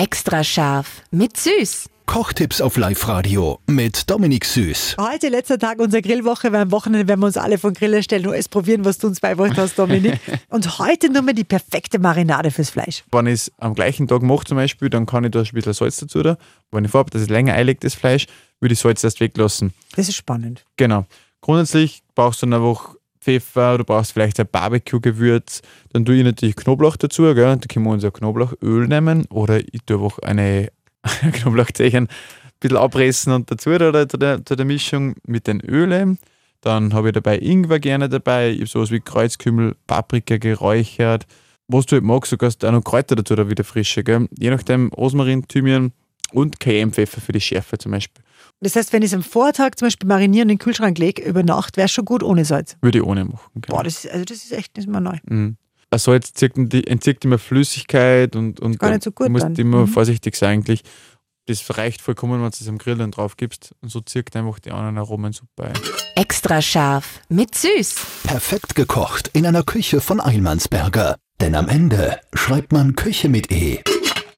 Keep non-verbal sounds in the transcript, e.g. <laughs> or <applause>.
Extra scharf mit Süß. Kochtipps auf Live-Radio mit Dominik Süß. Heute letzter Tag unserer Grillwoche, weil am Wochenende werden wir uns alle von Griller stellen und alles probieren, was du uns beigebracht hast, Dominik. <laughs> und heute nur mal die perfekte Marinade fürs Fleisch. Wenn ich es am gleichen Tag mache zum Beispiel, dann kann ich da ein bisschen Salz dazu da. Wenn ich vorhabe, dass es länger einlegt, das Fleisch, würde ich Salz erst weglassen. Das ist spannend. Genau. Grundsätzlich brauchst du dann einfach Pfeffer, du brauchst vielleicht ein Barbecue-Gewürz. Dann tue ich natürlich Knoblauch dazu, gell? Da können wir unser Knoblauchöl nehmen oder ich tue einfach eine <laughs> Knoblauchzehen ein bisschen abreißen und dazu da, zu, der, zu der Mischung mit den Ölen. Dann habe ich dabei Ingwer gerne dabei. Ich habe sowas wie Kreuzkümmel, Paprika geräuchert. Was du halt magst, du kannst auch noch Kräuter dazu da wieder frische. Gell? Je nachdem Rosmarin, Thymian und Cayennepfeffer für die Schärfe zum Beispiel. Das heißt, wenn ich es am Vortag zum Beispiel marinieren in den Kühlschrank lege, über Nacht, wäre es schon gut ohne Salz. Würde ich ohne machen. Genau. Boah, das ist, also das ist echt ist mal neu. Mhm. Salz entzieht, entzieht immer Flüssigkeit und, und Gar nicht so gut du musst dann. immer Mhm. vorsichtig sein eigentlich. Das reicht vollkommen, wenn du es am Grill dann drauf gibst und so zirkt einfach die anderen Aromen super ein. Extra scharf mit Süß. Perfekt gekocht in einer Küche von Eilmannsberger. Denn am Ende schreibt man Küche mit E.